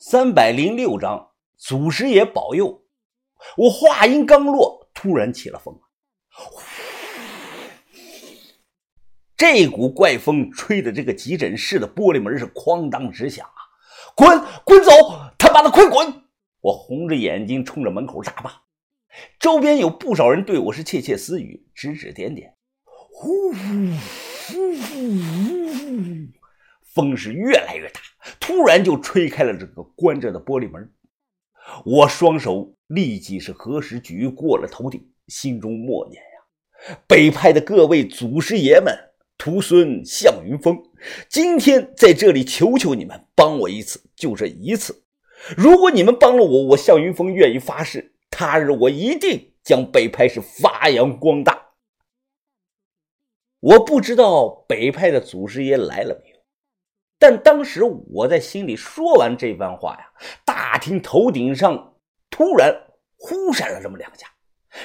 三百零六章，祖师爷保佑！我话音刚落，突然起了风，这股怪风吹的这个急诊室的玻璃门是哐当直响啊！滚，滚走！他妈的，快滚！我红着眼睛冲着门口大骂。周边有不少人对我是窃窃私语，指指点点。呼呼呼呼！风是越来越大，突然就吹开了这个关着的玻璃门。我双手立即是合十举过了头顶，心中默念呀：“北派的各位祖师爷们，徒孙向云峰，今天在这里求求你们帮我一次，就这一次。如果你们帮了我，我向云峰愿意发誓，他日我一定将北派是发扬光大。”我不知道北派的祖师爷来了没，但当时我在心里说完这番话呀，大厅头顶上突然忽闪了这么两下，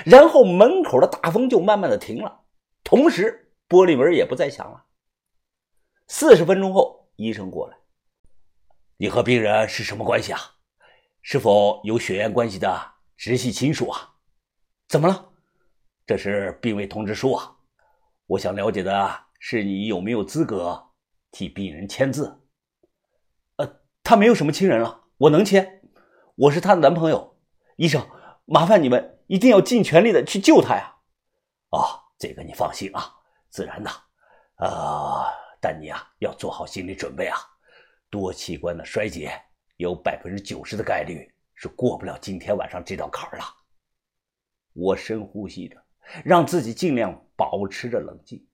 然后门口的大风就慢慢的停了，同时玻璃门也不再响了。四十分钟后，医生过来：“你和病人是什么关系啊？是否有血缘关系的直系亲属啊？怎么了？这是病危通知书啊。”我想了解的是你有没有资格替病人签字？呃，他没有什么亲人了，我能签。我是他的男朋友。医生，麻烦你们一定要尽全力的去救他呀！哦，这个你放心啊，自然的。啊，但你啊要做好心理准备啊，多器官的衰竭有百分之九十的概率是过不了今天晚上这道坎儿了。我深呼吸着。让自己尽量保持着冷静。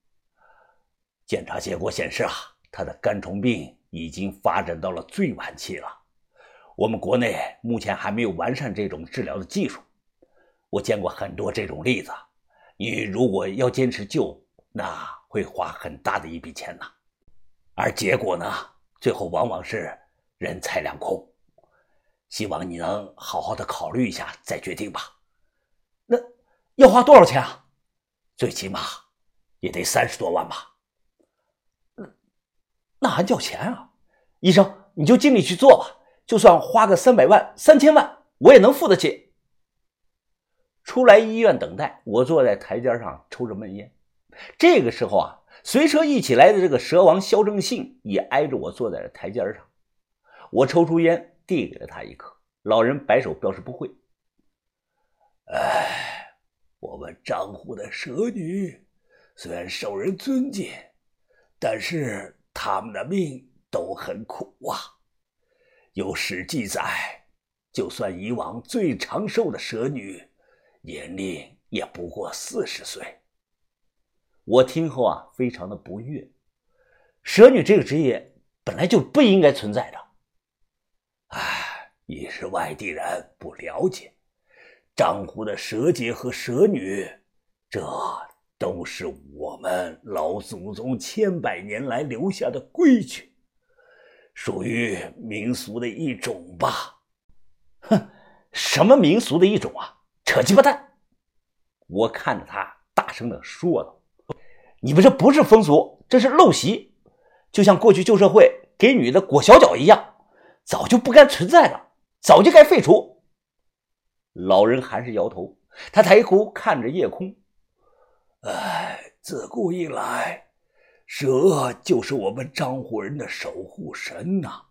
检查结果显示啊，他的肝虫病已经发展到了最晚期了。我们国内目前还没有完善这种治疗的技术。我见过很多这种例子。你如果要坚持救，那会花很大的一笔钱呢。而结果呢，最后往往是人财两空。希望你能好好的考虑一下再决定吧。那。要花多少钱啊？最起码也得三十多万吧。那还叫钱啊？医生，你就尽力去做吧，就算花个三百万、三千万，我也能付得起。出来医院等待，我坐在台阶上抽着闷烟。这个时候啊，随车一起来的这个蛇王肖正信也挨着我坐在了台阶上。我抽出烟，递给了他一颗。老人摆手表示不会。哎。我们张户的蛇女虽然受人尊敬，但是他们的命都很苦啊。有史记载，就算以往最长寿的蛇女，年龄也不过四十岁。我听后啊，非常的不悦。蛇女这个职业本来就不应该存在的。哎，你是外地人，不了解。张湖的蛇姐和蛇女，这都是我们老祖宗千百年来留下的规矩，属于民俗的一种吧？哼，什么民俗的一种啊？扯鸡巴蛋！我看着他，大声的说道：“你们这不是风俗，这是陋习，就像过去旧社会给女的裹小脚一样，早就不该存在了，早就该废除。”老人还是摇头，他抬头看着夜空。哎，自古以来，蛇就是我们张户人的守护神呐。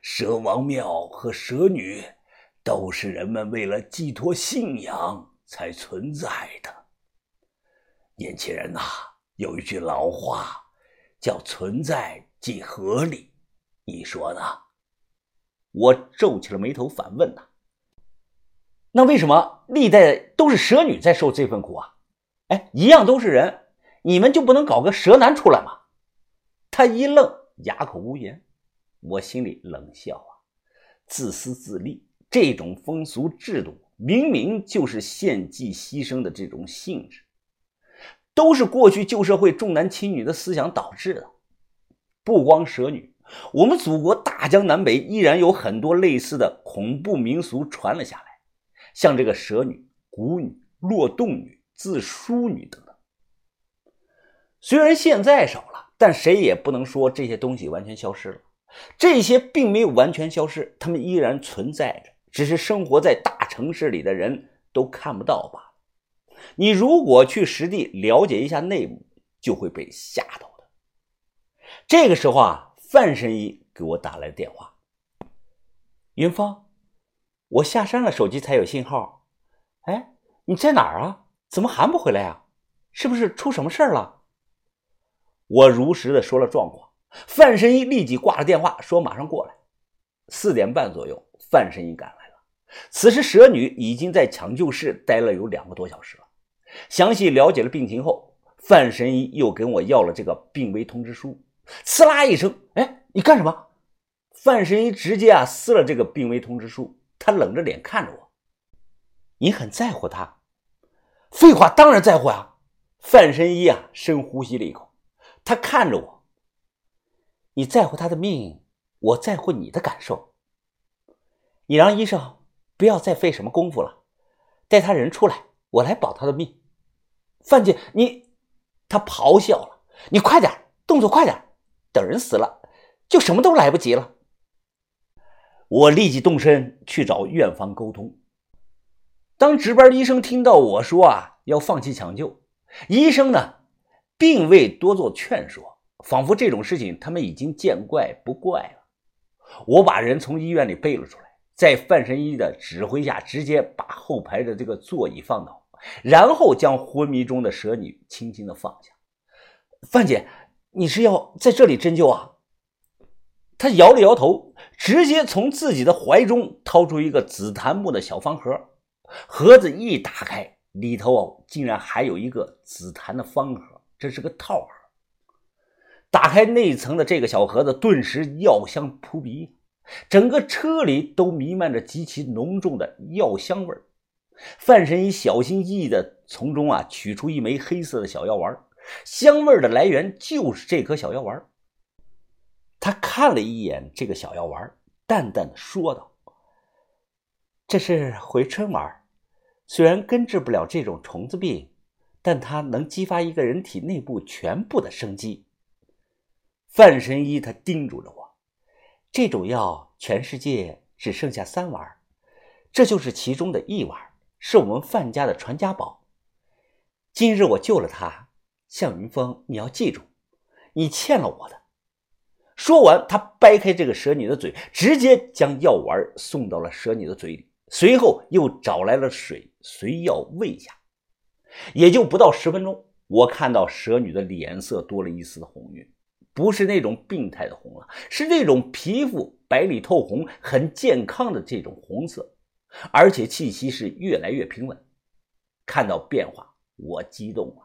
蛇王庙和蛇女都是人们为了寄托信仰才存在的。年轻人呐，有一句老话叫“存在即合理”，你说呢？我皱起了眉头，反问呐。那为什么历代都是蛇女在受这份苦啊？哎，一样都是人，你们就不能搞个蛇男出来吗？他一愣，哑口无言。我心里冷笑啊，自私自利，这种风俗制度明明就是献祭牺牲的这种性质，都是过去旧社会重男轻女的思想导致的。不光蛇女，我们祖国大江南北依然有很多类似的恐怖民俗传了下来。像这个蛇女、蛊女、落洞女、自梳女等等，虽然现在少了，但谁也不能说这些东西完全消失了。这些并没有完全消失，他们依然存在着，只是生活在大城市里的人都看不到罢了。你如果去实地了解一下内幕，就会被吓到的。这个时候啊，范神医给我打来电话：“云峰，我下山了，手机才有信号。哎，你在哪儿啊？怎么还不回来呀？是不是出什么事儿了？”我如实的说了状况。范神医立即挂了电话，说马上过来。四点半左右，范神医赶来了。此时蛇女已经在抢救室待了有两个多小时了。详细了解了病情后，范神医又跟我要了这个病危通知书。呲啦一声，哎，你干什么？范神医直接啊撕了这个病危通知书。他冷着脸看着我，你很在乎他？废话，当然在乎啊。范神医啊深呼吸了一口，他看着我，你在乎他的命，我在乎你的感受。你让医生不要再费什么功夫了，带他人出来，我来保他的命。范姐，你，他咆哮了。你快点，动作快点，等人死了，就什么都来不及了。我立即动身去找院方沟通。当值班医生听到我说啊要放弃抢救，医生呢并未多做劝说，仿佛这种事情他们已经见怪不怪了。我把人从医院里背了出来，在范神医的指挥下，直接把后排的这个座椅放倒。然后将昏迷中的蛇女轻轻的放下。范姐，你是要在这里针灸啊？他摇了摇头，直接从自己的怀中掏出一个紫檀木的小方盒，盒子一打开，里头竟然还有一个紫檀的方盒，这是个套盒。打开内层的这个小盒子，顿时药香扑鼻，整个车里都弥漫着极其浓重的药香味儿。范神医小心翼翼地从中啊取出一枚黑色的小药丸，香味的来源就是这颗小药丸。他看了一眼这个小药丸，淡淡的说道：“这是回春丸，虽然根治不了这种虫子病，但它能激发一个人体内部全部的生机。”范神医他叮嘱着我：“这种药全世界只剩下三丸，这就是其中的一丸。”是我们范家的传家宝。今日我救了他，向云峰，你要记住，你欠了我的。说完，他掰开这个蛇女的嘴，直接将药丸送到了蛇女的嘴里，随后又找来了水，随药喂下。也就不到十分钟，我看到蛇女的脸色多了一丝红晕，不是那种病态的红了，是那种皮肤白里透红、很健康的这种红色。而且气息是越来越平稳，看到变化，我激动啊！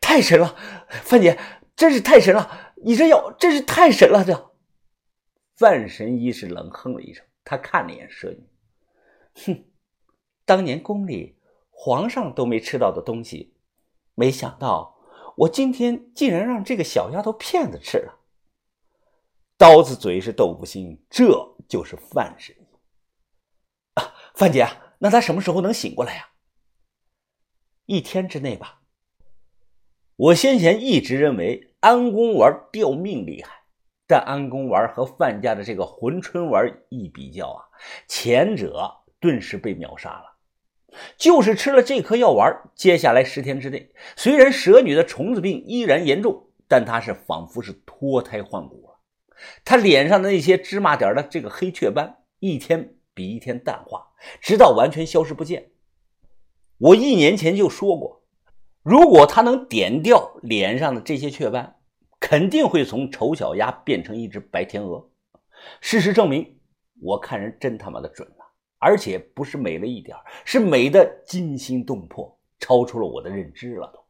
太神了，范姐，真是太神了！你这药真是太神了！这范神医是冷哼了一声，他看了一眼蛇女，哼，当年宫里皇上都没吃到的东西，没想到我今天竟然让这个小丫头片子吃了。刀子嘴是豆腐心，这就是范神。范姐，那他什么时候能醒过来呀？一天之内吧。我先前一直认为安宫丸吊命厉害，但安宫丸和范家的这个魂春丸一比较啊，前者顿时被秒杀了。就是吃了这颗药丸，接下来十天之内，虽然蛇女的虫子病依然严重，但她是仿佛是脱胎换骨了。她脸上的那些芝麻点的这个黑雀斑，一天。比一天淡化，直到完全消失不见。我一年前就说过，如果他能点掉脸上的这些雀斑，肯定会从丑小鸭变成一只白天鹅。事实证明，我看人真他妈的准，而且不是美了一点，是美的惊心动魄，超出了我的认知了都。